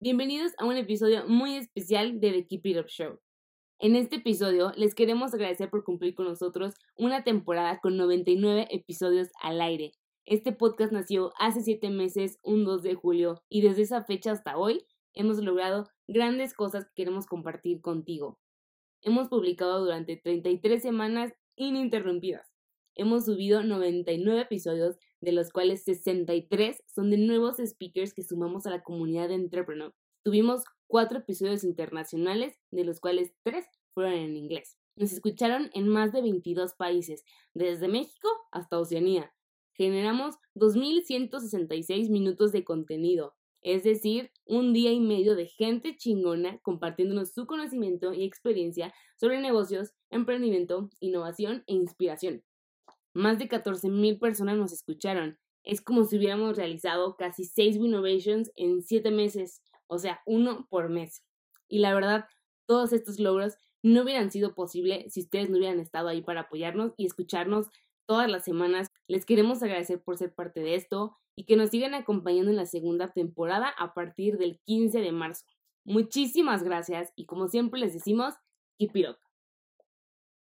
Bienvenidos a un episodio muy especial de The Keep It Up Show. En este episodio les queremos agradecer por cumplir con nosotros una temporada con 99 episodios al aire. Este podcast nació hace 7 meses, un 2 de julio, y desde esa fecha hasta hoy hemos logrado grandes cosas que queremos compartir contigo. Hemos publicado durante 33 semanas ininterrumpidas. Hemos subido 99 episodios de los cuales 63 son de nuevos speakers que sumamos a la comunidad de Entrepreneur. Tuvimos cuatro episodios internacionales, de los cuales tres fueron en inglés. Nos escucharon en más de 22 países, desde México hasta Oceanía. Generamos 2.166 minutos de contenido, es decir, un día y medio de gente chingona compartiéndonos su conocimiento y experiencia sobre negocios, emprendimiento, innovación e inspiración. Más de 14.000 personas nos escucharon. Es como si hubiéramos realizado casi 6 Innovations en 7 meses, o sea, uno por mes. Y la verdad, todos estos logros no hubieran sido posible si ustedes no hubieran estado ahí para apoyarnos y escucharnos todas las semanas. Les queremos agradecer por ser parte de esto y que nos sigan acompañando en la segunda temporada a partir del 15 de marzo. Muchísimas gracias y como siempre les decimos, keep it up.